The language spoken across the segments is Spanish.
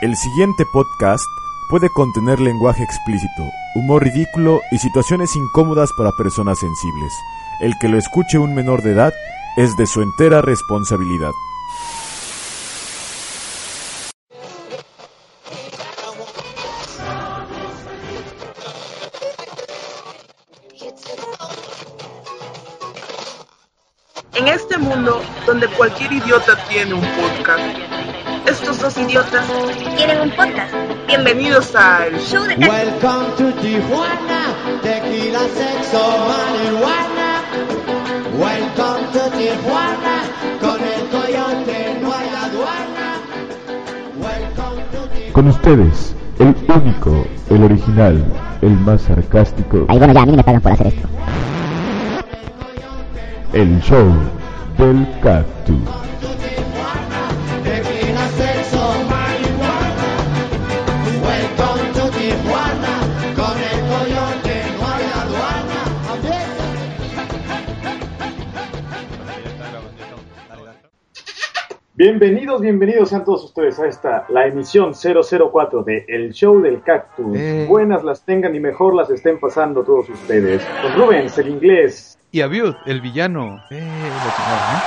El siguiente podcast puede contener lenguaje explícito, humor ridículo y situaciones incómodas para personas sensibles. El que lo escuche un menor de edad es de su entera responsabilidad. En este mundo donde cualquier idiota tiene un podcast, dos idiotas tienen un podcast. bienvenidos al Show de Cactus. Welcome to Tijuana, tequila, sexo, marihuana. Welcome to Tijuana, con el coyote no hay aduana. Welcome to Tijuana. Con ustedes, el único, el original, el más sarcástico, Ahí bueno, ya, a mí me pagan por hacer esto. el show del cactus. Bienvenidos, bienvenidos sean todos ustedes a esta, la emisión 004 de El Show del Cactus. Eh. Buenas las tengan y mejor las estén pasando todos ustedes. Con Rubens, el inglés. Y Abiud, el villano. Eh, lo ¿eh?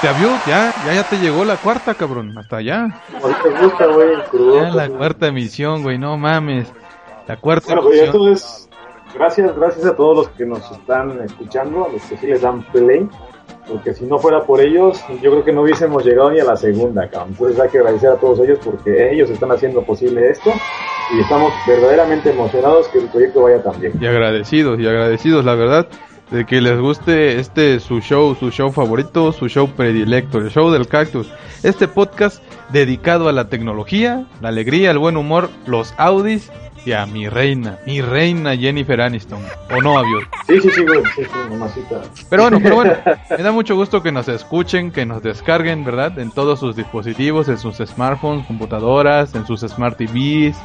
Te Abiud, ya, ya, ya te llegó la cuarta, cabrón. Hasta allá. Te gusta, güey. Ya la cuarta emisión, güey, no mames. La cuarta Bueno, pues emisión. esto es. Gracias, gracias a todos los que nos están escuchando, a los que sí les dan play. Porque si no fuera por ellos, yo creo que no hubiésemos llegado ni a la segunda, cabrón. Entonces hay que agradecer a todos ellos porque ellos están haciendo posible esto. Y estamos verdaderamente emocionados que el proyecto vaya tan bien. Y agradecidos, y agradecidos, la verdad, de que les guste este su show, su show favorito, su show predilecto, el show del cactus. Este podcast dedicado a la tecnología, la alegría, el buen humor, los Audis y a mi reina, mi reina Jennifer Aniston. ¿O no, Abiud? Sí, sí, sí, güey. Sí, sí, mamacita. Pero bueno, pero bueno, me da mucho gusto que nos escuchen, que nos descarguen, ¿verdad? En todos sus dispositivos, en sus smartphones, computadoras, en sus smart TVs.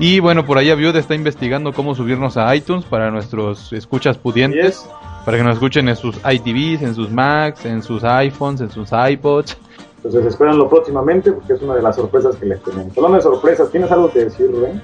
Y bueno, por ahí Aviud está investigando cómo subirnos a iTunes para nuestros escuchas pudientes, Yes. para que nos escuchen en sus iTVs, en sus Macs, en sus iPhones, en sus iPods. Entonces espérenlo próximamente porque es una de las sorpresas que les tenemos. Hablando de sorpresas, ¿tienes algo que decir, Rubén?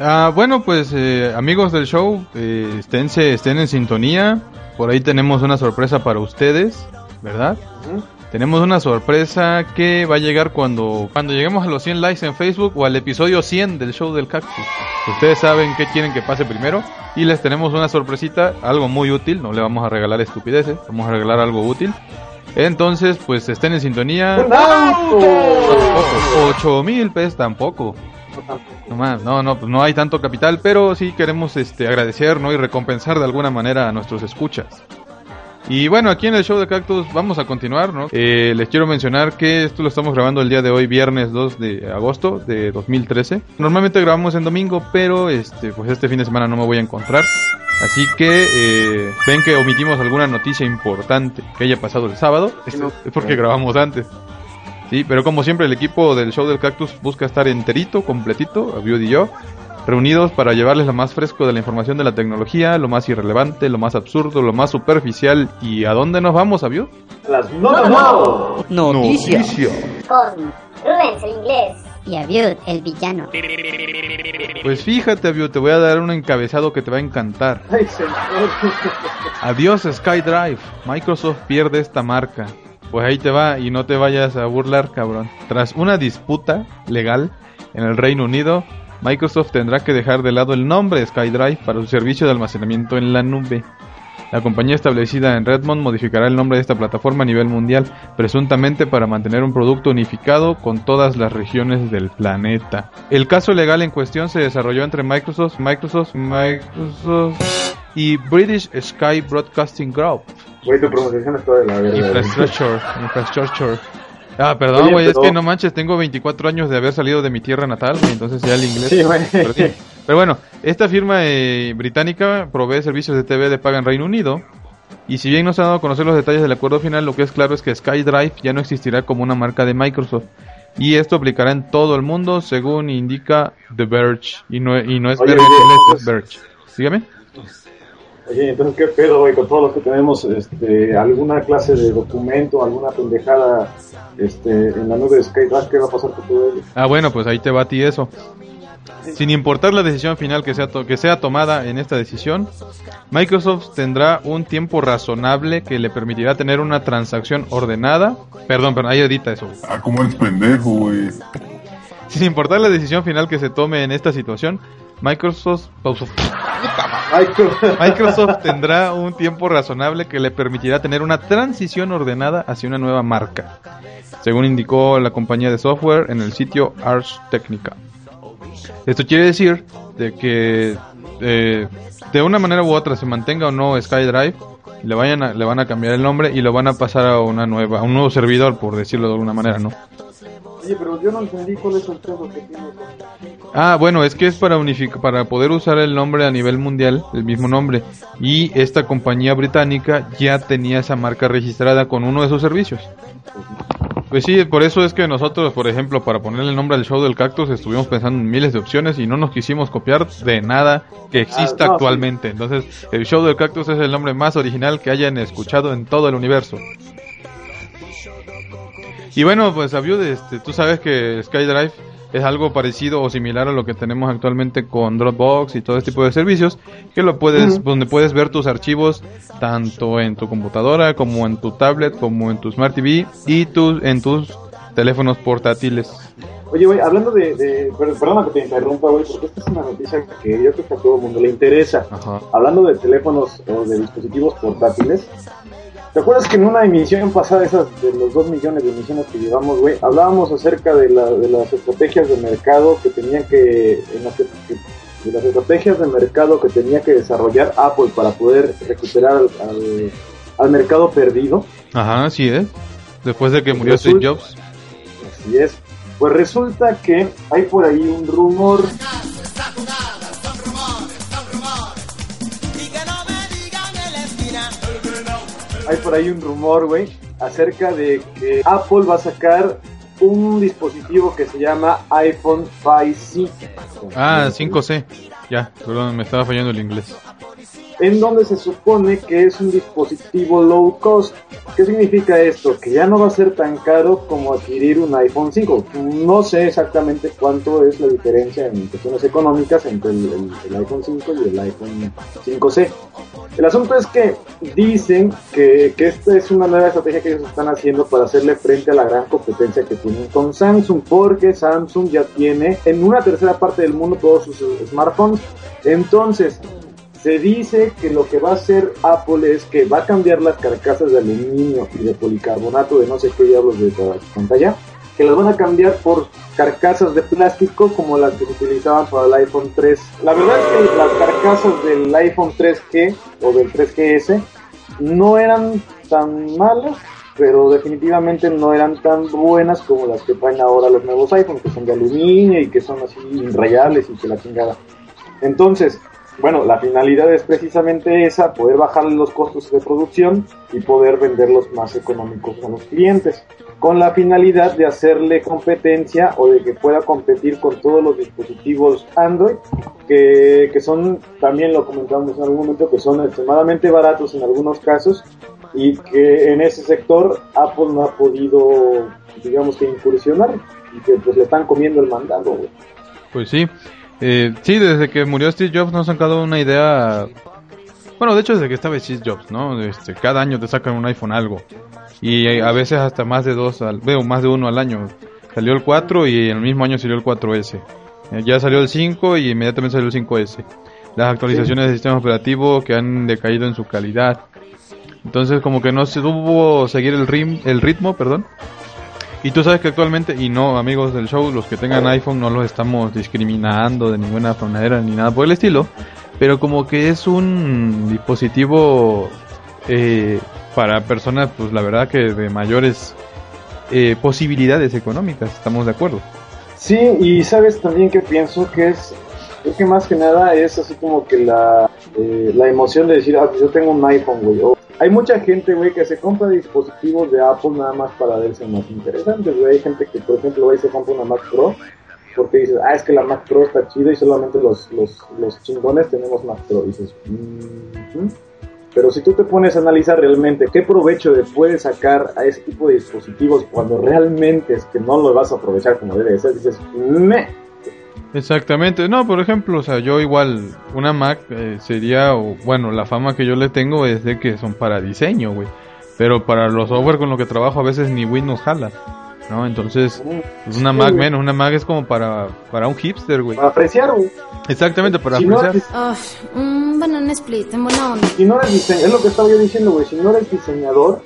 Ah, bueno, pues eh, amigos del show, eh, esténse- estén en sintonía. Por ahí tenemos una sorpresa para ustedes, ¿verdad? Ujú. Tenemos una sorpresa que va a llegar cuando, cuando lleguemos a los 100 likes en Facebook o al episodio 100 del show del cactus. Ustedes saben qué quieren que pase primero y les tenemos una sorpresita, algo muy útil, no le vamos a regalar estupideces, vamos a regalar algo útil. Entonces, pues estén en sintonía. ¡Un auto! 8 mil pesos tampoco. No, más, no, no, pues no hay tanto capital, pero sí queremos este, agradecer ¿no? y recompensar de alguna manera a nuestros escuchas. Y bueno, aquí en el show de Cactus vamos a continuar, ¿no? Eh, les quiero mencionar que esto lo estamos grabando el día de hoy, viernes 2 de agosto de 2013. Normalmente grabamos en domingo, pero este, pues este fin de semana no me voy a encontrar. Así que eh, ven que omitimos alguna noticia importante que haya pasado el sábado. Es, es porque grabamos antes. Sí, pero como siempre el equipo del show del cactus busca estar enterito, completito, Abiud y yo, reunidos para llevarles lo más fresco de la información de la tecnología, lo más irrelevante, lo más absurdo, lo más superficial. ¿Y a dónde nos vamos, Abiud? Las no, no, no. Con Rubens, el inglés. Y Abiud, el villano. Pues fíjate, Abiud, te voy a dar un encabezado que te va a encantar. Ay. Adiós SkyDrive, Microsoft pierde esta marca. Pues ahí te va y no te vayas a burlar, cabrón. Tras una disputa legal en el Reino Unido, Microsoft tendrá que dejar de lado el nombre SkyDrive para su servicio de almacenamiento en la nube. La compañía establecida en Redmond modificará el nombre de esta plataforma a nivel mundial, presuntamente para mantener un producto unificado con todas las regiones del planeta. El caso legal en cuestión se desarrolló entre Microsoft, Microsoft, Microsoft y British Sky Broadcasting Group. Güey, tu pronunciación es toda de la verga. Infrastructure, infrastructure. Ah, perdón, güey, es que no manches, tengo 24 años de haber salido de mi tierra natal, güey, entonces ya el inglés. Sí, güey. Pero bueno, esta firma eh, británica provee servicios de TV de paga en Reino Unido. Y si bien no se han dado a conocer los detalles del acuerdo final, lo que es claro es que SkyDrive ya no existirá como una marca de Microsoft. Y esto aplicará en todo el mundo, según indica The Verge. Y no, y no es Verge, es Verge. Dígame. Oye, entonces, ¿qué pedo, güey? Con todos los que tenemos este, alguna clase de documento, alguna pendejada este, en la nube de SkyDrive, ¿qué va a pasar con todo ello? Ah, bueno, pues ahí te va a ti eso. Sin importar la decisión final que sea, to- que sea tomada en esta decisión, Microsoft tendrá un tiempo razonable que le permitirá tener una transacción ordenada. Perdón, pero ahí edita eso. Ah, como eres pendejo, güey. Sin importar la decisión final que se tome en esta situación, Microsoft, Microsoft. Microsoft tendrá un tiempo razonable que le permitirá tener una transición ordenada hacia una nueva marca, según indicó la compañía de software en el sitio Ars Technica. Esto quiere decir de que eh, de una manera u otra se mantenga o no SkyDrive, le vayan a- le van a cambiar el nombre y lo van a pasar a una nueva, a un nuevo servidor, por decirlo de alguna manera, ¿no? Oye, pero yo no entendí cuál es el pedo que tiene. Ah, bueno, es que es para unificar, para poder usar el nombre a nivel mundial, el mismo nombre. Y esta compañía británica ya tenía esa marca registrada con uno de sus servicios. Pues sí, por eso es que nosotros, por ejemplo, para ponerle el nombre al show del cactus, estuvimos pensando en miles de opciones y no nos quisimos copiar de nada que exista Ah, no, actualmente. Entonces, el show del cactus es el nombre más original que hayan escuchado en todo el universo. Y bueno, pues Abiud, este, tú sabes que SkyDrive es algo parecido o similar a lo que tenemos actualmente con Dropbox y todo este tipo de servicios, que lo puedes, donde puedes ver tus archivos tanto en tu computadora como en tu tablet, como en tu Smart TV y tu, en tus teléfonos portátiles. Oye, güey, hablando de... de per- perdona que te interrumpa, güey, porque esta es una noticia que yo creo que a todo el mundo le interesa. Ajá. Hablando de teléfonos o de dispositivos portátiles, ¿te acuerdas que en una emisión pasada, esas de los 2 millones de emisiones que llevamos, güey, hablábamos acerca de, la, de las estrategias de mercado que tenían que, en las que- de las estrategias de mercado que tenía que desarrollar Apple para poder recuperar al, al- al mercado perdido? Ajá, así es. Después de que murió Resulta- Steve Jobs. Así es. Pues resulta que hay por ahí un rumor hay por ahí un rumor, güey, acerca de que Apple va a sacar un dispositivo que se llama iPhone 5C. Ah, 5C. Ya, perdón, me estaba fallando el inglés. En donde se supone que es un dispositivo low cost. ¿Qué significa esto? Que ya no va a ser tan caro como adquirir un iPhone 5. No sé exactamente cuánto es la diferencia en cuestiones económicas entre el, el- iPhone 5 y el iPhone 5C. El asunto es que dicen que, que esta es una nueva estrategia que ellos están haciendo para hacerle frente a la gran competencia que tienen con Samsung, porque Samsung ya tiene en una tercera parte del mundo todos sus smartphones. Entonces, se dice que lo que va a hacer Apple es que va a cambiar las carcasas de aluminio y de policarbonato de no sé qué diablos de la pantalla, que las van a cambiar por carcasas de plástico como las que se utilizaban para el iPhone 3. La verdad es que las carcasas del iPhone 3G o del 3GS no eran tan malas, pero definitivamente no eran tan buenas como las que traen ahora los nuevos iPhones, que son de aluminio y que son así inrayables y que la chingada. Entonces, bueno, la finalidad es precisamente esa, poder bajar los costos de producción y poder venderlos más económicos a los clientes, con la finalidad de hacerle competencia o de que pueda competir con todos los dispositivos Android, que, que son, también lo comentamos en algún momento, que son extremadamente baratos en algunos casos y que en ese sector Apple no ha podido, digamos que incursionar y que pues le están comiendo el mandado. Pues sí. Eh, sí, desde que murió Steve Jobs nos han dado una idea. Bueno, de hecho, desde que estaba Steve Jobs, ¿no? Este, cada año te sacan un iPhone algo. Y eh, a veces hasta más de dos, al, veo, más de uno al año. Salió el 4 y en el mismo año salió el 4S. Eh, ya salió el 5 y inmediatamente salió el 5S. Las actualizaciones del sistema operativo que han decaído en su calidad. Entonces, como que no se tuvo seguir el, rim, el ritmo, perdón. Y tú sabes que actualmente, y no amigos del show, los que tengan iPhone no los estamos discriminando de ninguna manera ni nada por el estilo, pero como que es un dispositivo eh, para personas, pues la verdad que de mayores eh, posibilidades económicas, estamos de acuerdo. Sí, y sabes también que pienso que es, creo que más que nada es así como que la, eh, la emoción de decir, ah, pues yo tengo un iPhone, güey. O- hay mucha gente, güey, que se compra dispositivos de Apple nada más para verse más interesantes, güey. Hay gente que, por ejemplo, va y se compra una Mac Pro porque dices, ah, es que la Mac Pro está chida y solamente los, los, los chingones tenemos Mac Pro. Dices, "Mm, ujú". Pero si tú te pones a analizar realmente qué provecho le puedes sacar a ese tipo de dispositivos cuando realmente es que no lo vas a aprovechar como debe de ser, dices, me. Exactamente, no, por ejemplo, o sea, yo igual, una Mac eh, sería, o, bueno, la fama que yo le tengo es de que son para diseño, güey. Pero para los software con lo que trabajo a veces ni Windows jala, ¿no? Entonces, pues una Sí, Mac menos, una Mac es como para, para un hipster, güey. Para apreciar, güey. Exactamente, para Si no, apreciar. Un banana split en buena onda. si no eres diseñador, es lo que estaba yo diciendo, güey, si no eres diseñador,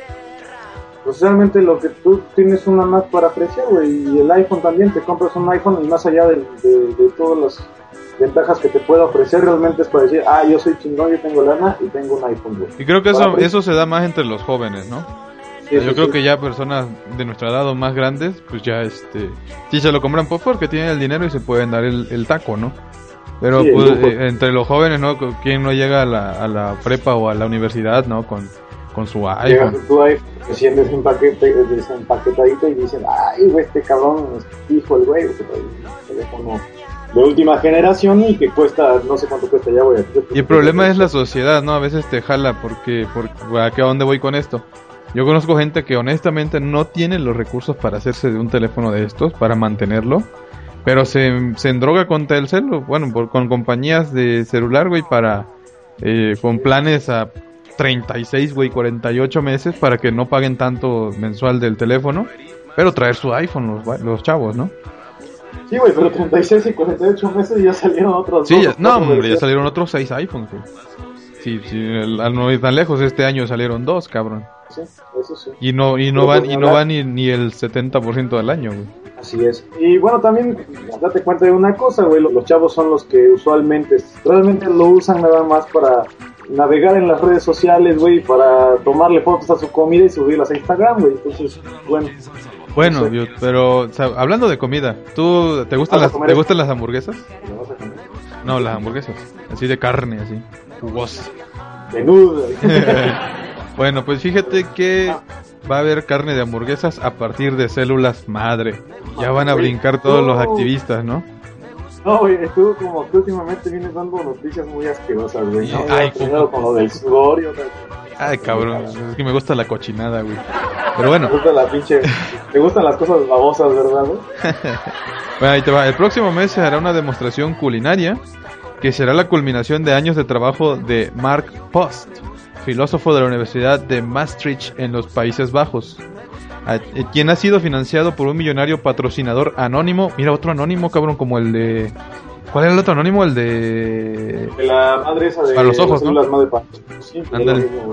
pues realmente lo que tú tienes una Mac para apreciar, güey, y el iPhone también, te compras un iPhone y más allá de, de- de todas las ventajas que te pueda ofrecer, realmente es para decir, ah, yo soy chingón, yo tengo lana y tengo un iPhone, güey. Y creo que eso, eso se da más entre los jóvenes, ¿no? Sí, yo sí, creo sí. que ya personas de nuestra edad o más grandes, pues ya este, sí se lo compran por porque tienen el dinero y se pueden dar el, el taco, ¿no? Pero pues, eh, entre los jóvenes, ¿no? ¿Quién no llega a la, a la prepa o a la universidad, ¿no? Con, con su Llegas iPhone. a tu iPhone, recién desempaquete, desempaquetadito y dicen, ay, güey, este cabrón es hijo el güey, un teléfono de última generación y que cuesta, no sé cuánto cuesta ya, güey. Y el problema es la sociedad, ¿no? A veces te jala porque, porque ¿a qué- a dónde voy con esto? Yo conozco gente que honestamente no tiene los recursos para hacerse de un teléfono de estos, para mantenerlo, pero se, se endroga con Telcel, bueno, por- con compañías de celular, güey, para, eh, con planes a 36, güey, 48 meses para que no paguen tanto mensual del teléfono, pero traer su iPhone los, los chavos, ¿no? Sí, güey, pero 36 y 48 meses ya salieron otros Sí, dos, ya- no, hombre, ya salieron otros 6 iPhones, güey. Sí, sí, no ir tan lejos, este año salieron dos, cabrón. Sí, eso sí. Y no, y no van, pues y no van ni, ni el 70% del año, güey. Así es. Y bueno, también date cuenta de una cosa, güey. Los chavos son los que usualmente, realmente lo usan nada más para navegar en las redes sociales, güey, para tomarle fotos a su comida y subirlas a Instagram, güey. Entonces, bueno. Bueno, no sé. yo- pero o sea, hablando de comida, ¿tú te gustan ¿Vas a las te gustan las hamburguesas? No, las hamburguesas, así de carne, así, jugosas. Menudo. Bueno, pues fíjate que va a haber carne de hamburguesas a partir de células madre. Ya van a brincar todos los activistas, ¿no? No, güey, estuvo como que últimamente vienes dando noticias muy asquerosas, güey. ¿no? Ay, Primero con lo del sudor y otra Ay, cabrón, es que me gusta la cochinada, güey. Pero bueno, Te gusta la pinche. Te gustan las cosas babosas, ¿verdad, güey? Bueno, ahí te va. El próximo mes se hará una demostración culinaria que será la culminación de años de trabajo de Mark Post, filósofo de la Universidad de Maastricht en los Países Bajos, quien ha sido financiado por un millonario patrocinador anónimo. Mira, otro anónimo, cabrón, como el de... ¿Cuál era el otro anónimo? El de... De la madre esa de. Para los ojos, ¿no? madre pa- Sí.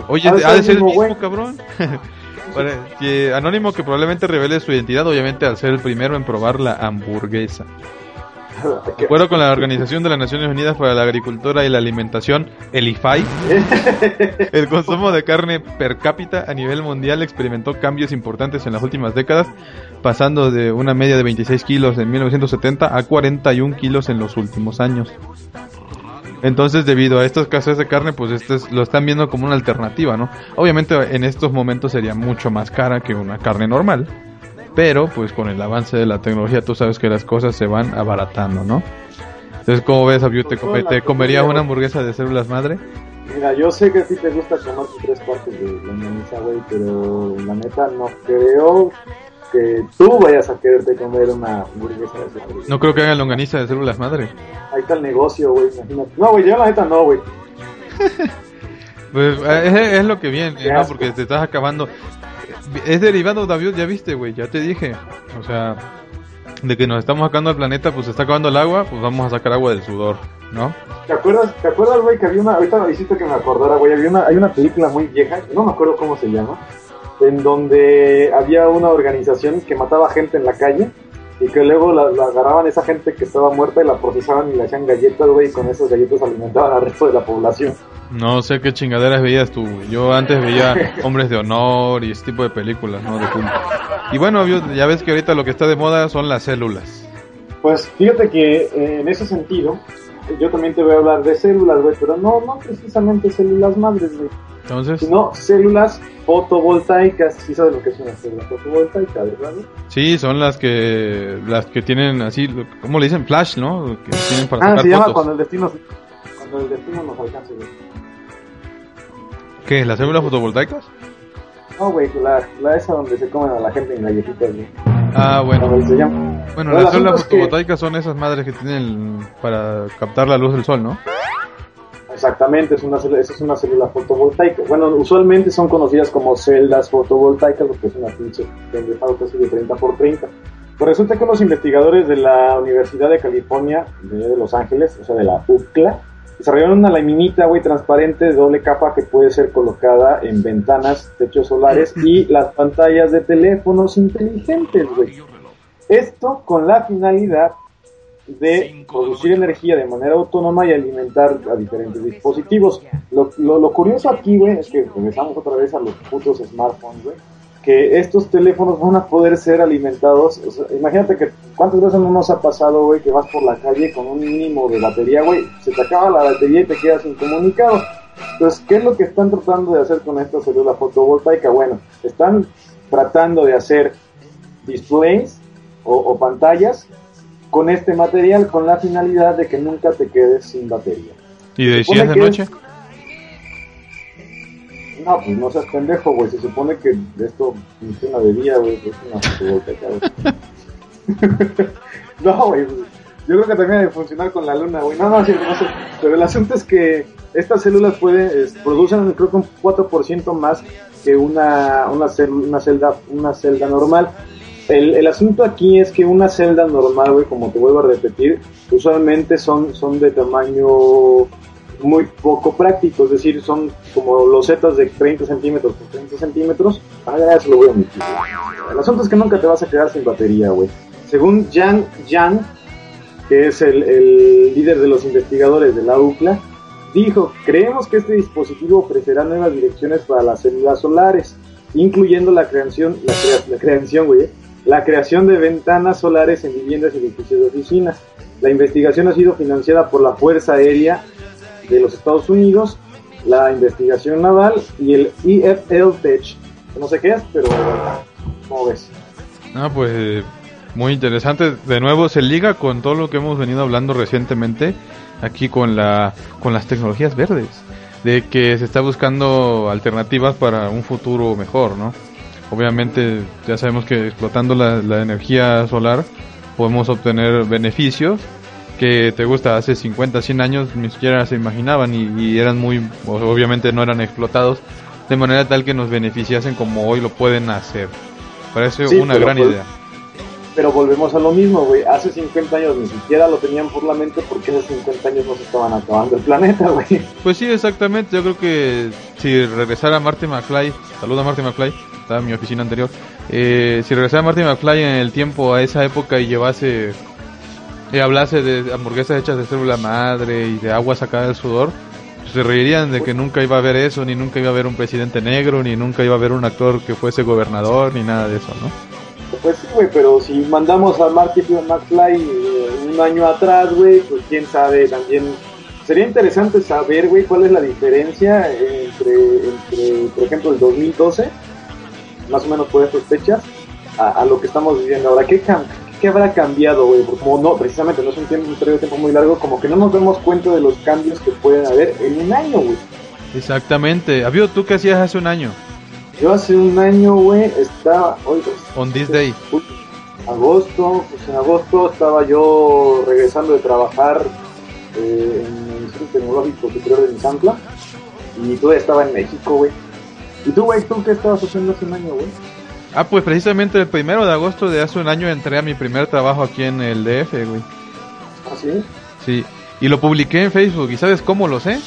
Oye, Ha de ha de ser el mismo, cabrón. Para- que anónimo que probablemente revele su identidad, obviamente al ser el primero en probar la hamburguesa. De acuerdo con la Organización de las Naciones Unidas para la Agricultura y la Alimentación, el IFAI, el consumo de carne per cápita a nivel mundial experimentó cambios importantes en las últimas décadas, pasando de una media de 26 kilos en 1970 a 41 kilos en los últimos años. Entonces, debido a esta escasez de carne, pues esto es- lo están viendo como una alternativa, ¿no? Obviamente en estos momentos sería mucho más cara que una carne normal, pero pues con el avance de la tecnología tú sabes que las cosas se van abaratando, ¿no? Entonces, ¿cómo ves, Abiu? ¿Te, come- te comerías una hamburguesa de células madre? Mira, yo sé que a ti te gusta comer tres partes de la milanesa, güey, pero la neta no creo que tú vayas a quererte comer una hamburguesa de esa No creo que hagan longaniza de células madre. Ahí está el negocio, güey, imagínate. No, güey, yo la neta no, güey. Pues eh, es, es lo que viene, ¿no? Porque te estás acabando. Es derivado, David, ya viste, güey, ya te dije. O sea, de que nos estamos sacando al planeta, pues se está acabando el agua, pues vamos a sacar agua del sudor, ¿no? ¿Te acuerdas, ¿te acuerdas, güey, que había una, ahorita hiciste que me acordara, güey, había una, hay una película muy vieja, no me acuerdo cómo se llama, en donde había una organización que mataba gente en la calle y que luego la, la agarraban esa gente que estaba muerta y la procesaban y le hacían galletas, güey, y con esas galletas alimentaban al resto de la población. No sé qué chingaderas veías tú. güey. Yo antes veía Hombres de Honor y ese tipo de películas, ¿no? De culto. Y bueno, ya ves que ahorita lo que está de moda son las células. Pues fíjate que eh, en ese sentido, yo también te voy a hablar de células, güey, pero no, no precisamente células madres, güey, Entonces, sino células fotovoltaicas. Sí sabes lo que es una célula fotovoltaica, ¿verdad? sí, son las que las que tienen así, ¿cómo le dicen? Flash, ¿no? Que tienen para Ah, sacar se llama fotos. cuando el destino, cuando el destino nos alcance, güey. ¿Qué? ¿Las células fotovoltaicas? No, güey, la, la esa donde se comen a la gente en galletitas, güey. Ah, bueno. Bueno, las células que- fotovoltaicas son esas madres que tienen para captar la luz del sol, ¿no? Exactamente, es una, esa es una célula fotovoltaica. Bueno, usualmente son conocidas como celdas fotovoltaicas, lo que es una pinche pendejada casi de 30 por 30. Pues resulta que los investigadores de la Universidad de California, de, de Los Ángeles, o sea, de la UCLA, desarrollaron una laminita, güey, transparente de doble capa que puede ser colocada en ventanas, techos solares y las pantallas de teléfonos inteligentes, güey. Esto con la finalidad de producir energía de manera autónoma y alimentar a diferentes dispositivos. Lo, lo, lo curioso aquí, güey, es que regresamos otra vez a los putos smartphones, güey, que estos teléfonos van a poder ser alimentados. o sea, imagínate que cuántas veces no nos ha pasado, güey, que vas por la calle con un mínimo de batería, güey, se te acaba la batería y te quedas incomunicado. Entonces, ¿qué es lo que están tratando de hacer con esta célula fotovoltaica? Bueno, están tratando de hacer displays o, o pantallas con este material con la finalidad de que nunca te quedes sin batería. ¿Y de si es de noche? No, pues no seas pendejo, güey. Se supone que esto funciona de día, güey. Es una no, güey. Yo creo que también debe funcionar con la luna, güey. No, no, sí, no sé. Pero el asunto es que estas células pueden, producen creo que un 4% más que una, una, cel- una, celda, una celda normal. El, el asunto aquí es que una celda normal, güey, como te vuelvo a repetir, usualmente son, son de tamaño muy poco práctico, es decir, son como losetas de 30 centímetros por 30 centímetros. Ah, ya se lo voy a omitir. El asunto es que nunca te vas a quedar sin batería, güey. Según Jan Yang, que es el, líder de los investigadores de la UCLA, dijo, creemos que este dispositivo ofrecerá nuevas direcciones para las células solares, incluyendo la creación, la, la creación, güey, la creación de ventanas solares en viviendas y edificios de oficinas. La investigación ha sido financiada por la Fuerza Aérea de los Estados Unidos, la investigación naval y el EFL Tech. No sé qué es, pero ¿cómo ves? Ah, pues muy interesante. De nuevo se liga con todo lo que hemos venido hablando recientemente aquí con la con las tecnologías verdes, de que se está buscando alternativas para un futuro mejor, ¿no? Obviamente ya sabemos que explotando la, la energía solar podemos obtener beneficios que te gusta hace 50, 100 años ni siquiera se imaginaban y, y eran muy, obviamente no eran explotados de manera tal que nos beneficiasen como hoy lo pueden hacer. Parece Sí, una gran pues- idea. Pero volvemos a lo mismo, güey. Hace 50 años ni siquiera lo tenían por la mente porque hace 50 años no se estaban acabando el planeta, güey. Pues sí, exactamente. Yo creo que si regresara Marty McFly, saluda a Marty McFly, estaba en mi oficina anterior. Eh, si regresara Marty McFly en el tiempo a esa época y llevase y hablase de hamburguesas hechas de célula madre y de agua sacada del sudor, se reirían de que nunca iba a haber eso, ni nunca iba a haber un presidente negro, ni nunca iba a haber un actor que fuese gobernador, ni nada de eso, ¿no? Pues sí, güey, pero si mandamos a Marty McFly eh, un año atrás, güey, pues quién sabe también. Sería interesante saber, güey, cuál es la diferencia entre, entre, por ejemplo, el 2012, más o menos por estas fechas, a, a lo que estamos viviendo ahora. ¿Qué, qué habrá cambiado, güey? Porque como no, precisamente no es un, tiempo, un periodo de tiempo muy largo, como que no nos damos cuenta de los cambios que pueden haber en un año, güey. Exactamente. Avio, ¿tú qué hacías hace un año? Yo hace un año, güey, estaba... Hoy, pues, On this day. agosto, pues en agosto estaba yo regresando de trabajar eh, en el Instituto Tecnológico Superior de Nizantla y todavía estaba en México, güey. ¿Y tú, güey, tú qué estabas haciendo hace un año, güey? Ah, pues precisamente el primero de agosto de hace un año entré a mi primer trabajo aquí en el DF, güey. ¿Ah, sí? Sí. Y lo publiqué en Facebook. ¿Y sabes cómo lo sé?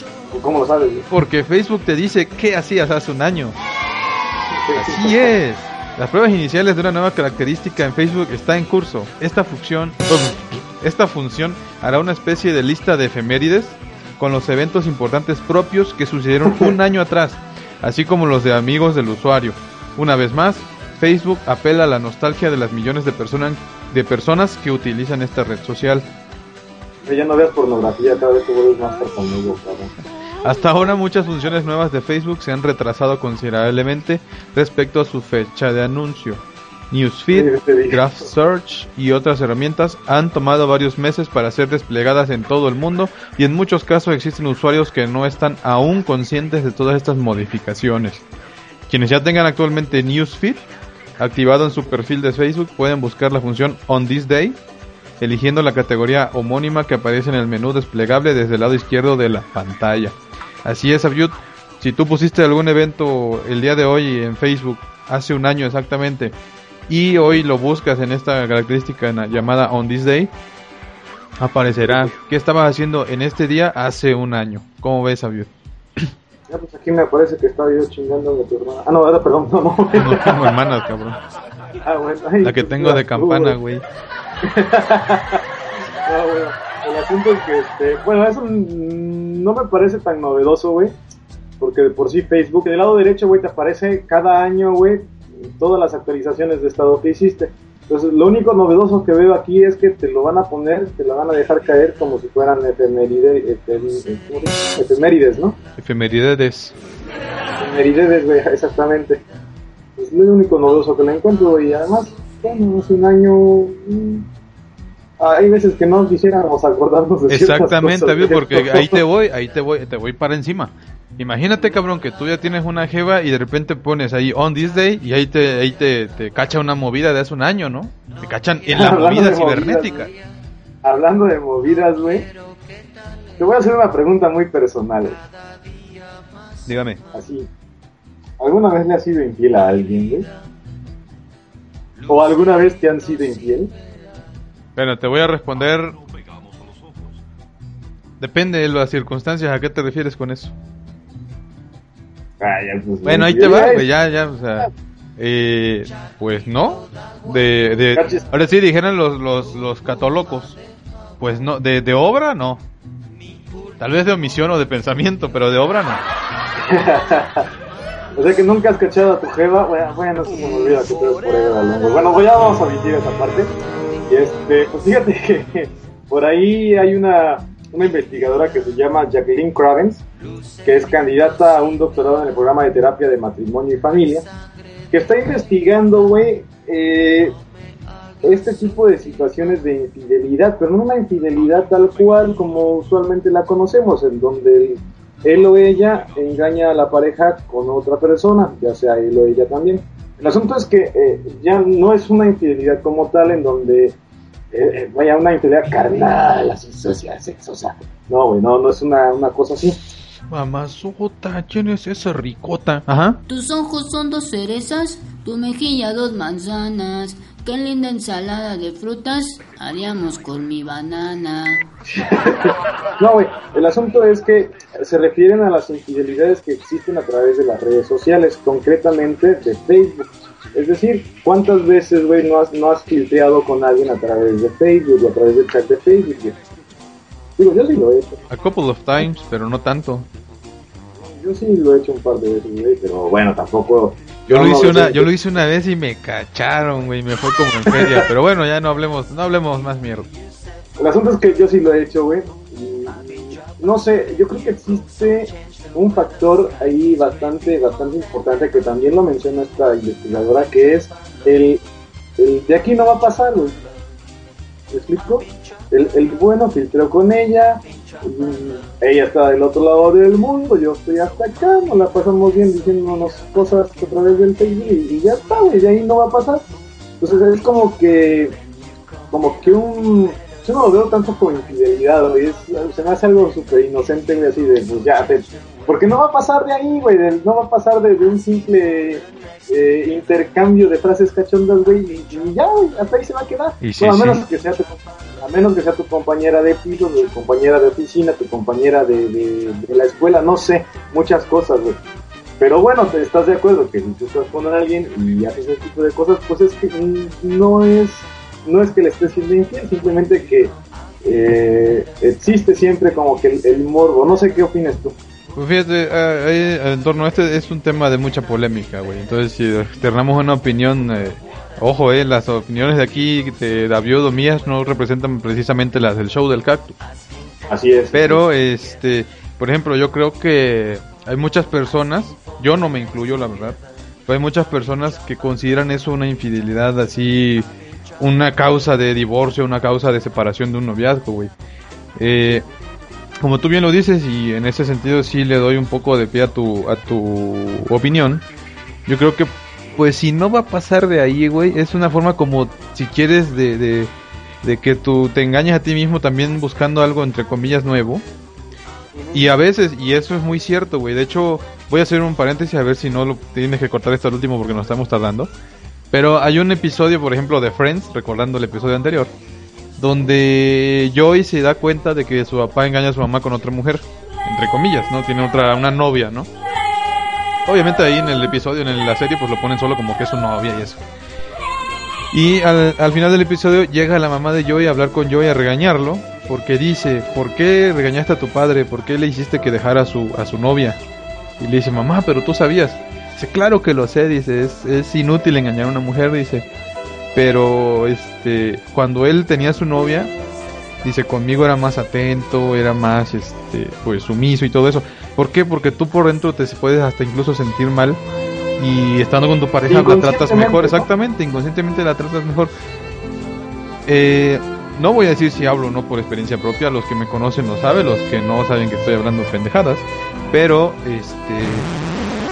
¿Cómo lo sabes, güey? Porque Facebook te dice qué hacías hace un año. Así es. Las pruebas iniciales de una nueva característica en Facebook está en curso. Esta función, esta función hará una especie de lista de efemérides con los eventos importantes propios que sucedieron un año atrás, así como los de amigos del usuario. Una vez más, Facebook apela a la nostalgia de las millones de personas de personas que utilizan esta red social. Ya no veas pornografía, cada vez te vuelves más conmigo, cabrón. Hasta ahora muchas funciones nuevas de Facebook se han retrasado considerablemente respecto a su fecha de anuncio. Newsfeed, Graph Search y otras herramientas han tomado varios meses para ser desplegadas en todo el mundo y en muchos casos existen usuarios que no están aún conscientes de todas estas modificaciones. Quienes ya tengan actualmente Newsfeed activado en su perfil de Facebook pueden buscar la función On This Day eligiendo la categoría homónima que aparece en el menú desplegable desde el lado izquierdo de la pantalla. Así es, Abiut. Si tú pusiste algún evento el día de hoy en Facebook, hace un año exactamente, y hoy lo buscas en esta característica llamada On This Day, aparecerá qué estabas haciendo en este día hace un año. ¿Cómo ves, Abiut? Ya, pues aquí me parece que estaba yo chingando a tu hermana. Ah, no, era, perdón, no, no. No tengo hermanas, cabrón. Ah, bueno. Ay, La que tengo de campana, güey. No, bueno, el asunto es que, este, bueno, eso no me parece tan novedoso, güey, porque de por sí Facebook, en el lado derecho, güey, te aparece cada año, güey, todas las actualizaciones de estado que hiciste. Entonces, lo único novedoso que veo aquí es que te lo van a poner, te lo van a dejar caer como si fueran efeméride, efem- ¿cómo se dice? efemérides, ¿no? Efemérides. Efemérides, güey, exactamente. Es lo único novedoso que le encuentro y además, bueno, hace un año... mm, Hay veces que no quisiéramos acordarnos de ciertas Exactamente, cosas, porque ahí te voy, ahí te voy, te voy para encima. Imagínate, cabrón, que tú ya tienes una jeva y de repente pones ahí on this day y ahí te, ahí te, te cacha una movida de hace un año, ¿no? Te cachan en la movida movidas, cibernética. Hablando de movidas, güey. Te voy a hacer una pregunta muy personal. Dígame. Así. ¿Alguna vez le has sido infiel a alguien, güey? ¿O alguna vez te han sido infiel? Bueno, te voy a responder. Depende de las circunstancias, ¿a qué te refieres con eso? Ah, ya, pues, Bueno, ahí te va, ya, güey, ya, ya, o sea, eh, pues no, de, ahora sí dijeron los, los, los católogos, pues no, de, de obra no, tal vez de omisión o de pensamiento, pero de obra no. O sea que nunca has cachado a tu jeva. Bueno, bueno se me olvida que tú eres por ahí. Bueno, pues ya vamos a omitir esa parte. Y este, pues fíjate que por ahí hay una, una investigadora que se llama Jacqueline Cravens, que es candidata a un doctorado en el programa de terapia de matrimonio y familia, que está investigando, güey, eh, este tipo de situaciones de infidelidad, pero no una infidelidad tal cual como usualmente la conocemos, en donde él o ella engaña a la pareja con otra persona, ya sea él o ella también. El asunto es que eh, ya no es una infidelidad como tal en donde eh, vaya una infidelidad carnal, así social, sexosa. No, güey, no, no es una, una cosa así. Mamazota, ¿quién es esa ricota? Ajá. Tus ojos son dos cerezas, tu mejilla dos manzanas. Qué linda ensalada de frutas haríamos con mi banana. No, güey, el asunto es que se refieren a las infidelidades que existen a través de las redes sociales, concretamente de Facebook. Es decir, ¿cuántas veces, güey, no has, no has filtreado con alguien a través de Facebook o a través del chat de Facebook? Digo, yo sí lo he hecho. A couple of times, pero no tanto. Yo sí lo he hecho un par de veces, güey, pero bueno, tampoco... Yo no, lo no, hice o sea, una, yo lo hice una vez y me cacharon, güey, me fue como en feria, pero bueno, ya no hablemos, no hablemos más mierda. El asunto es que yo sí lo he hecho, güey. No sé, yo creo que existe un factor ahí bastante, bastante importante que también lo menciona esta investigadora, que es el, el de aquí no va a pasar, güey. ¿Me explico? El, bueno filtró con ella, mm, ella está del otro lado del mundo, yo estoy hasta acá, nos la pasamos bien diciéndonos cosas a través del Facebook y, y ya está, güey, de ahí no va a pasar. Entonces es como que, como que un, yo no lo veo tanto como infidelidad, güey, es- se me hace algo súper inocente, así de, pues ya, te, porque no va a pasar de ahí, güey, no va a pasar de, de un simple eh, intercambio de frases cachondas, güey, y, y ya, güey, hasta ahí se va a quedar. Y sí, Bueno, a, sí. menos que sea tu, a menos que sea tu compañera de piso, tu compañera de oficina, tu compañera de, de, de la escuela, no sé, muchas cosas, güey. Pero bueno, te estás de acuerdo que si tú estás con alguien y haces ese tipo de cosas, pues es que no es, no es que le estés siendo infiel, simplemente que eh, existe siempre como que el, el morbo. No sé qué opinas tú. Pues fíjate, eh, ahí, en torno a este es un tema de mucha polémica, güey. Entonces, si externamos una opinión, eh, ojo, eh, las opiniones de aquí de David o mías no representan precisamente las del show del cactus. Así es. Pero, este, por ejemplo, yo creo que hay muchas personas, yo no me incluyo, la verdad, pero hay muchas personas que consideran eso una infidelidad así, una causa de divorcio, una causa de separación de un noviazgo, güey. Eh, como tú bien lo dices y en ese sentido sí le doy un poco de pie a tu a tu opinión. Yo creo que pues si no va a pasar de ahí, güey, es una forma como si quieres de, de, que tú te engañes a ti mismo también buscando algo entre comillas nuevo. Y a veces, y eso es muy cierto, güey. De hecho, voy a hacer un paréntesis a ver si no lo tienes que cortar esto al último porque nos estamos tardando. Pero hay un episodio, por ejemplo, de Friends, recordando el episodio anterior, donde Joey se da cuenta de que su papá engaña a su mamá con otra mujer, entre comillas, ¿no? Tiene otra, una novia, ¿no? Obviamente ahí en el episodio, en la serie, pues lo ponen solo como que es su novia y eso. Y al, al final del episodio llega la mamá de Joey a hablar con Joey a regañarlo, porque dice, ¿por qué regañaste a tu padre? ¿Por qué le hiciste que dejara a su, a su novia? Y le dice, mamá, pero tú sabías. Dice, claro que lo sé, dice, es inútil engañar a una mujer, dice. Pero, este, cuando él tenía su novia, dice, conmigo era más atento, era más, este, pues sumiso y todo eso. ¿Por qué? Porque tú por dentro te puedes hasta incluso sentir mal y estando con tu pareja la tratas mejor, ¿no? exactamente, inconscientemente la tratas mejor. Eh, no voy a decir si hablo o no por experiencia propia, los que me conocen lo saben, los que no saben que estoy hablando pendejadas, pero este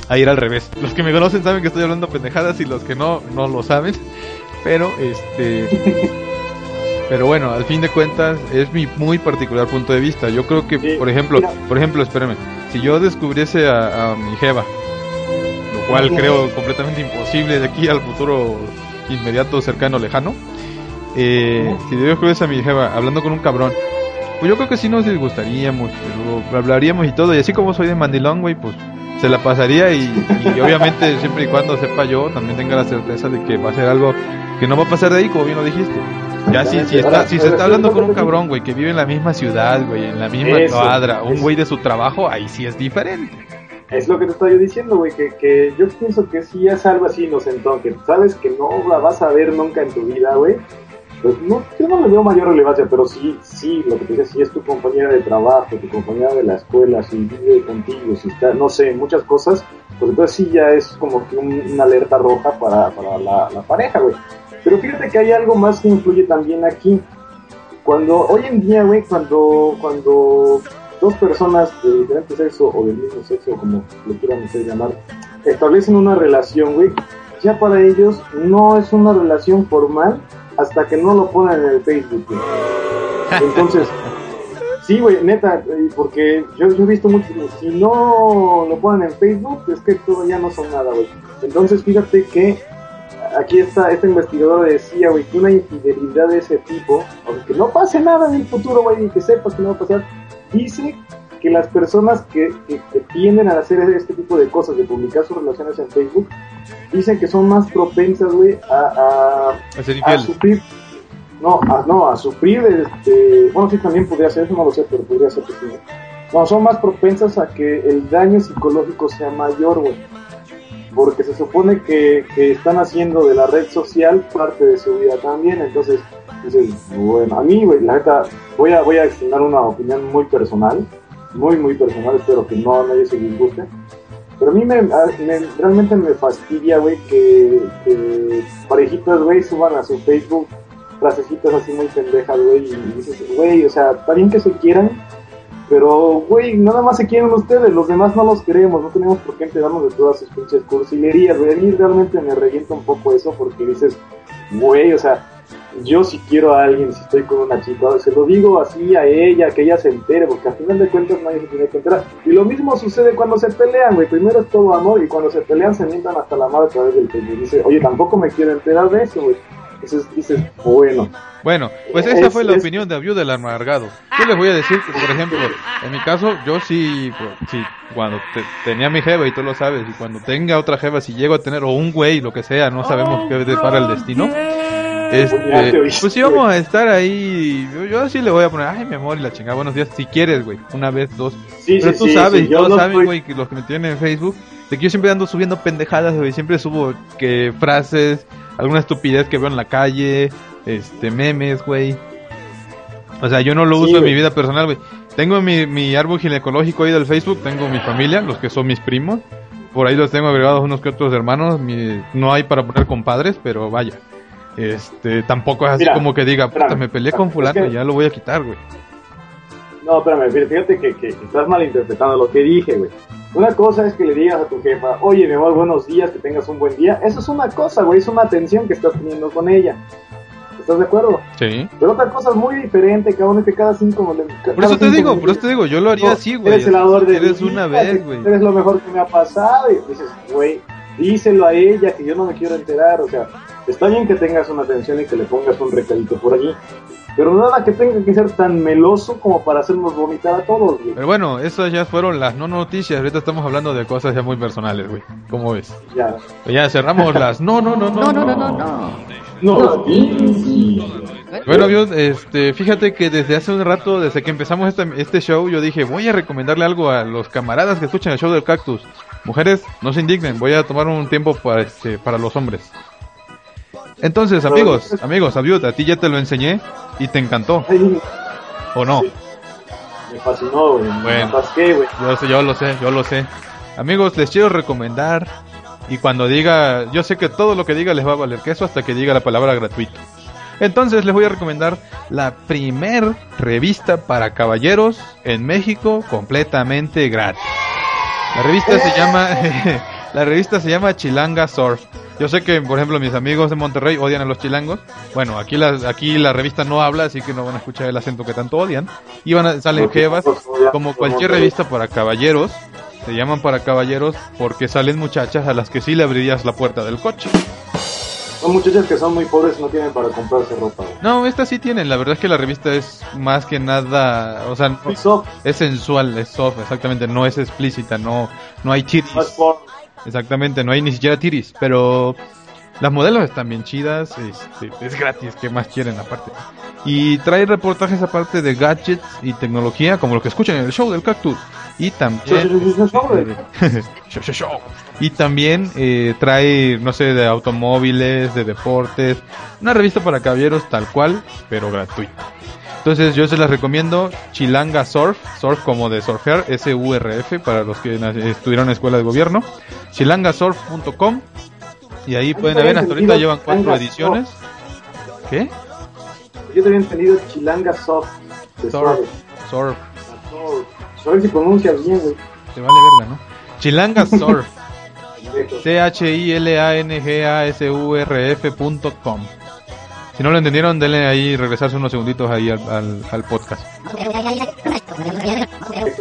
ahí era al revés. Los que me conocen saben que estoy hablando pendejadas y los que no no lo saben, pero este pero bueno, al fin de cuentas es mi muy particular punto de vista. Yo creo que, por ejemplo, por ejemplo, espérame, si yo descubriese a, a mi jeva, lo cual creo completamente imposible de aquí al futuro inmediato, cercano, lejano, eh, si yo descubriese a mi jeva hablando con un cabrón, pues yo creo que sí nos disgustaríamos, pero hablaríamos y todo, y así como soy de mandilón, güey, pues se la pasaría y, y obviamente siempre y cuando sepa yo, también tenga la certeza de que va a ser algo que no va a pasar de ahí, como bien lo dijiste. Ya si, si, está, si se está hablando con un cabrón, güey, que vive en la misma ciudad, güey, en la misma Eso, cuadra, un güey de su trabajo, ahí sí es diferente. Es lo que te estoy diciendo, güey, que, que yo pienso que si es algo así inocentón, que sabes que no la vas a ver nunca en tu vida, güey, pues no, yo no le veo mayor relevancia, pero sí, sí, lo que te decía, si es tu compañera de trabajo, tu compañera de la escuela, si vive contigo, si está, no sé, muchas cosas, pues entonces sí ya es como que un- una alerta roja para, para la, la pareja, güey. Pero fíjate que hay algo más que influye también aquí. Cuando, hoy en día, güey, cuando, cuando dos personas de diferente sexo o del mismo sexo, como lo quieran ustedes llamar, establecen una relación, güey, ya para ellos no es una relación formal hasta que no lo ponen en el Facebook, güey. Entonces, sí, güey, neta, porque yo, yo he visto mucho, si no lo ponen en Facebook, es que todo ya no son nada, güey. Entonces, fíjate que aquí está, este investigador decía, güey, que una infidelidad de ese tipo, aunque no pase nada en el futuro, güey, y que sepas que no va a pasar, dice que las personas que, que, que tienden a hacer este tipo de cosas, de publicar sus relaciones en Facebook, dicen que son más propensas, güey, a, a, A ser a infiel. sufrir, no, a, no, a sufrir, este, bueno, sí, también podría ser, eso no lo sé, pero podría ser que sí. No, son más propensas a que el daño psicológico sea mayor, güey. Porque se supone que, que están haciendo de la red social parte de su vida también. Entonces, dices, bueno, a mí, la neta, voy a, voy a extender una opinión muy personal. Muy, muy personal. Espero que no a nadie se disguste. Pero a mí me, me- realmente me fastidia, güey, que, que parejitas, güey, suban a su Facebook frasecitas así muy pendejas, güey, y dices, güey, o sea, está bien que se quieran, pero, güey, nada más se quieren ustedes, los demás no los queremos, no tenemos por qué enterarnos de todas sus pinches cursilerías, güey, a mí realmente me revienta un poco eso porque dices, güey, o sea, yo si quiero a alguien, si estoy con una chica, se lo digo así a ella, que ella se entere, porque al final de cuentas nadie se tiene que enterar. Y lo mismo sucede cuando se pelean, güey. Primero es todo amor y cuando se pelean se mientan hasta la madre a través del Facebook. Dice, oye, tampoco me quiero enterar de eso, güey. Entonces dices, bueno. Bueno, pues esa Es- fue la es- opinión de Abiud del amargado. Yo les voy a decir que, por ejemplo, en mi caso, yo sí, pues, sí cuando te- tenía mi jeva y tú lo sabes, y cuando tenga otra jeva, si llego a tener, o un güey, lo que sea, no sabemos qué depara el destino. Este, pues sí vamos a estar ahí. Yo, yo sí le voy a poner, ay, mi amor, y la chingada, buenos días, si quieres, güey, una vez, dos. Sí, Pero sí, tú sí, sabes, y todos no saben, estoy- güey, que los que me tienen en Facebook, de que yo siempre ando subiendo pendejadas, güey, siempre subo que frases, alguna estupidez que veo en la calle, este, memes, güey. O sea, yo no lo Sí, uso en mi vida personal, güey. Tengo mi, mi árbol ginecológico ahí del Facebook, tengo mi familia, los que son mis primos. Por ahí los tengo agregados unos que otros hermanos. mi- no hay para poner compadres, pero vaya. Este, tampoco es así Mira, como que diga, puta, me peleé con es fulano, que- ya lo voy a quitar, güey. No, espérame, fí- fíjate que, que, que estás malinterpretando lo que dije, güey. Una cosa es que le digas a tu jefa, oye, mi amor, buenos días, que tengas un buen día. Eso es una cosa, güey, es una atención que estás teniendo con ella. ¿Estás de acuerdo? Sí. Pero otra cosa es muy diferente, cabrón, es que cada cinco... Por eso te digo, por eso te digo, yo lo haría así, güey. Eres el amor de Eres una vez, güey. Eres lo mejor que me ha pasado. Y dices, güey, díselo a ella que yo no me quiero enterar. O sea, está bien que tengas una atención y que le pongas un recadito por allí. Pero nada que tenga que ser tan meloso como para hacernos vomitar a todos, güey. Pero bueno, esas ya fueron las no noticias. Ahorita estamos hablando de cosas ya muy personales, güey. ¿Cómo ves? Ya. Ya cerramos las no, no, no, no, no, no, no, no. No, Bueno, Biot, este, fíjate que desde hace un rato, desde que empezamos este, este show, yo dije, voy a recomendarle algo a los camaradas que escuchan el show del cactus. Mujeres, no se indignen, voy a tomar un tiempo para, este, para los hombres. Entonces, amigos, amigos, Abiud, a ti ya te lo enseñé y te encantó, ¿o no? me fascinó, güey. Me Bueno. atasqué, güey. Yo, sé, yo lo sé, yo lo sé. Amigos, les quiero recomendar. Y cuando diga, yo sé que todo lo que diga les va a valer queso hasta que diga la palabra gratuito. Entonces les voy a recomendar la primer revista para caballeros en México completamente gratis. La revista se llama, la revista se llama Chilanga Surf. Yo sé que, por ejemplo, mis amigos de Monterrey odian a los chilangos. Bueno, aquí la, aquí la revista no habla, así que no van a escuchar el acento que tanto odian. Y van a, salen jevas, como cualquier revista para caballeros. Se llaman para caballeros porque salen muchachas a las que sí le abrirías la puerta del coche. Son muchachas que son muy pobres y no tienen para comprarse ropa, güey. No, esta sí tienen. La verdad es que la revista es más que nada, o sea, no- es sensual, es soft, exactamente. No es explícita, no, no hay por... Exactamente, no hay ni siquiera tiris, pero las modelos están bien chidas, este, es gratis, ¿qué más quieren aparte? Y trae reportajes aparte de gadgets y tecnología, como lo que escuchan en el show del cactus. Y también... Show. Y también eh, trae, no sé, de automóviles, de deportes, una revista para caballeros tal cual, pero gratuita. Entonces yo se las recomiendo Chilanga Surf, surf como de surfear, S-U-R-F para los que estuvieron en escuela de gobierno, chilangasurf.com y ahí pueden ver, hasta ahorita llevan cuatro ediciones. ¿Qué? Yo te había entendido Chilanga Soft. Surf, surf, Surf. A ver si pronuncias bien, güey. te vale verga, ¿no? Chilanga Surf. C-H-I-L-A-N-G-A-S-U-R-F.com. Si no lo entendieron, denle ahí, regresarse unos segunditos ahí al, al, al podcast.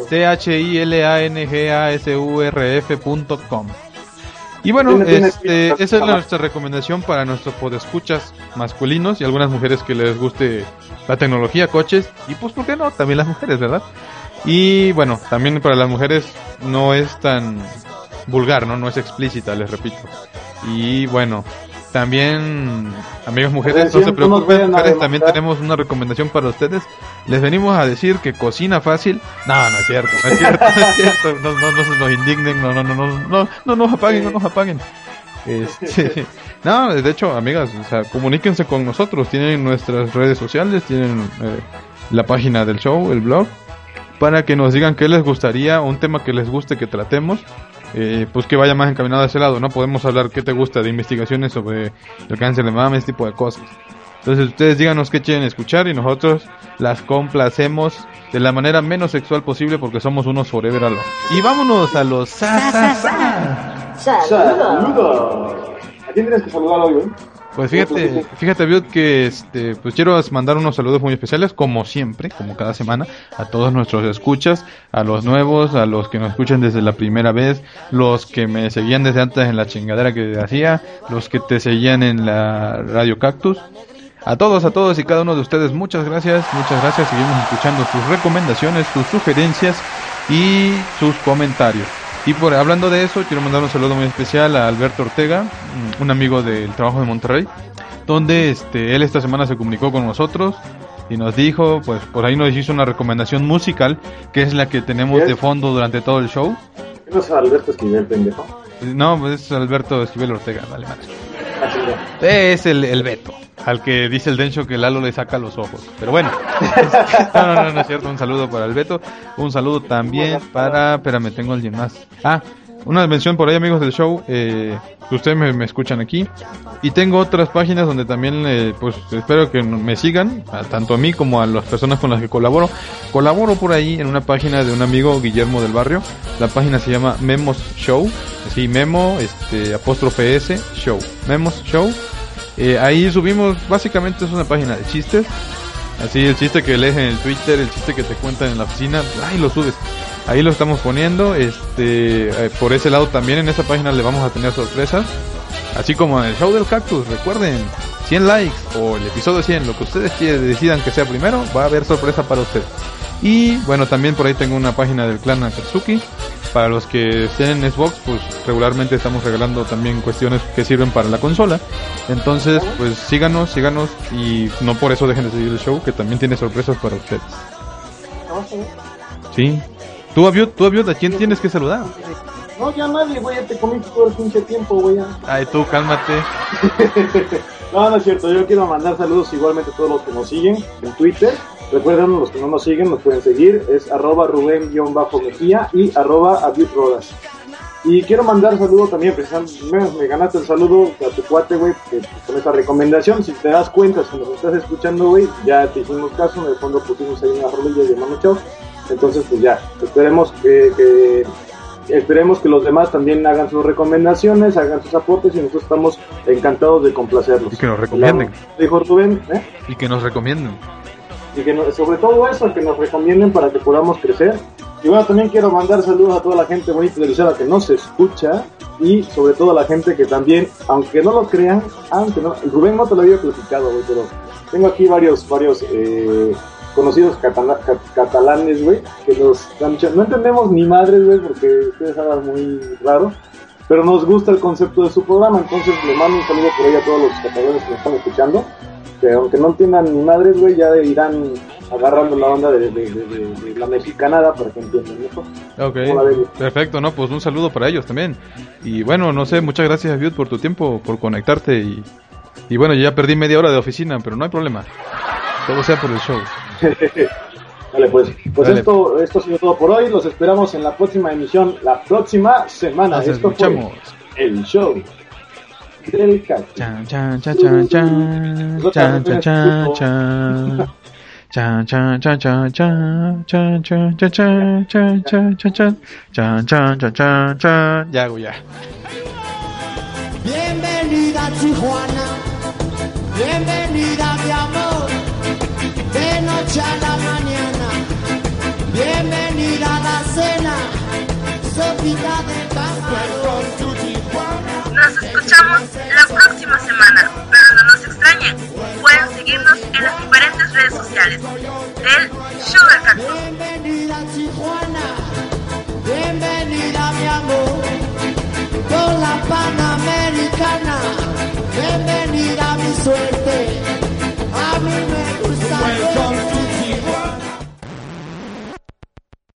C-H-I-L-A-N-G-A-S-U-R-F.com. Y bueno, este, esa es nuestra recomendación para nuestros podescuchas masculinos y algunas mujeres que les guste la tecnología, coches y pues, ¿por qué no? También las mujeres, ¿verdad? Y bueno, también para las mujeres no es tan vulgar, ¿no? No es explícita, les repito. Y bueno, también, amigos mujeres, no se preocupen, mujeres, también tenemos una recomendación para ustedes. Les venimos a decir que cocina fácil. No, no es cierto, no es cierto, no es cierto. No, no, no se nos indignen, no, no, no, no, no, no nos apaguen, no nos apaguen. Este, no, de hecho, amigas, o sea, comuníquense con nosotros. Tienen nuestras redes sociales, tienen eh, la página del show, el blog, para que nos digan qué les gustaría, un tema que les guste que tratemos. Eh, pues que vaya más encaminado a ese lado, ¿no? Podemos hablar qué te gusta de investigaciones sobre el cáncer de mama, ese tipo de cosas. Entonces ustedes díganos qué quieren escuchar y nosotros las complacemos de la manera menos sexual posible porque somos unos forever alone. Y vámonos a los sa, sa, sa. Saludos. ¿A quién tienes que saludar hoy, güey? Pues fíjate, fíjate, Biot, que este, pues quiero mandar unos saludos muy especiales, como siempre, como cada semana, a todos nuestros escuchas, a los nuevos, a los que nos escuchan desde la primera vez, los que me seguían desde antes en la chingadera que hacía, los que te seguían en la Radio Cactus. A todos, a todos y cada uno de ustedes, muchas gracias, muchas gracias. Seguimos escuchando sus recomendaciones, sus sugerencias y sus comentarios. Y por hablando de eso, quiero mandar un saludo muy especial a Alberto Ortega, mm, un amigo del trabajo de Monterrey, donde este él esta semana se comunicó con nosotros y nos dijo, pues por ahí nos hizo una recomendación musical, que es la que tenemos de fondo durante todo el show. ¿No es Alberto Esquivel, pendejo? No, pues es Alberto Esquivel Ortega, vale madre. Es el, el Beto, al que dice el Dencho que Lalo le saca los ojos. Pero bueno, no, no, no, no es cierto. Un saludo para el Beto. Un saludo también para. Espérame, tengo alguien más. Ah, una mención por ahí, amigos del show. Eh, ustedes me, escuchan aquí. Y tengo otras páginas donde también, eh, pues espero que me sigan, tanto a mí como a las personas con las que colaboro. Colaboro por ahí en una página de un amigo, Guillermo del Barrio. La página se llama Memos Show. Así, Memo, este, apóstrofe S, Show. Memos Show. Eh, ahí subimos, básicamente es una página de chistes. Así, el chiste que lees en el Twitter, el chiste que te cuentan en la oficina, ahí lo subes. Ahí lo estamos poniendo. Este, eh, por ese lado también en esa página le vamos a tener sorpresas. Así como en el show del cactus, recuerden, 100 likes o el episodio 100, lo que ustedes decidan que sea primero, va a haber sorpresa para ustedes. Y bueno, también por ahí tengo una página del clan Akatsuki. Para los que estén en Xbox, pues regularmente estamos regalando también cuestiones que sirven para la consola. Entonces, pues síganos, síganos y no por eso dejen de seguir el show, que también tiene sorpresas para ustedes. Sí. Tú, Aviot, tú, Aviot, ¿a quién tienes que saludar? No, ya nadie, güey, ya te comiste todo el pinche tiempo, güey. ya. Ay, tú, cálmate. No, no es cierto, yo quiero mandar saludos igualmente a todos los que nos siguen en Twitter. Recuerden, los que no nos siguen nos pueden seguir, es arroba Rubén-Mejía y arroba Abiut Rodas. Y quiero mandar saludo también, precisamente, me, ganaste el saludo a tu cuate, güey, con esta recomendación. Si te das cuenta, si nos estás escuchando, güey, ya te hicimos caso, en el fondo pusimos ahí unas rolillas de Mano Chao. Entonces, pues ya, esperemos que, que- esperemos que los demás también hagan sus recomendaciones, hagan sus aportes y nosotros estamos encantados de complacerlos. Y que nos recomienden. Dijo Rubén, ¿eh? Y que nos recomienden. y que no- sobre todo eso, que nos recomienden para que podamos crecer. Y bueno, también quiero mandar saludos a toda la gente bonita de Luciana que nos escucha y sobre todo a la gente que también, aunque no lo crean, aunque no, Rubén no te lo había platicado, pero tengo aquí varios, varios eh, conocidos catala- cat- catalanes, güey, que nos dicho, no entendemos ni madres, güey, porque ustedes hablan muy raro, pero nos gusta el concepto de su programa, entonces le mando un saludo por ahí a todos los catalanes que nos están escuchando que aunque no entiendan ni madres, güey, ya irán agarrando la onda de, de- de- de- la mexicanada para que entiendan eso. Ok, perfecto, no, pues un saludo para ellos también. Y bueno, no sé, muchas gracias, Viud, por tu tiempo, por conectarte. Y, y bueno, yo ya perdí media hora de oficina, pero no hay problema. Todo sea por el show. Vale, pues, pues Dale. esto, esto ha sido todo por hoy. Los esperamos en la próxima emisión, la próxima semana. Nos esto escuchamos. fue el show del cactus. Chan, chan, chan, chan, chan, chan, chan, chan, chan. Chan, chan, chan, chan, chan, chan, chan, chan, chan, chan, chan, chan, chan, chan, chan, chan, chan, chan. Ya, güey, ya. Bienvenida Tijuana, bienvenida mi amor, noche a la mañana, bienvenida a la cena, sopita de camarón. Nos escuchamos la próxima semana, pero no nos extrañen. Pueden seguirnos en las diferentes redes sociales del Cactus. Bienvenida Tijuana, bienvenida mi amor, con la panamericana, bienvenida mi suegra.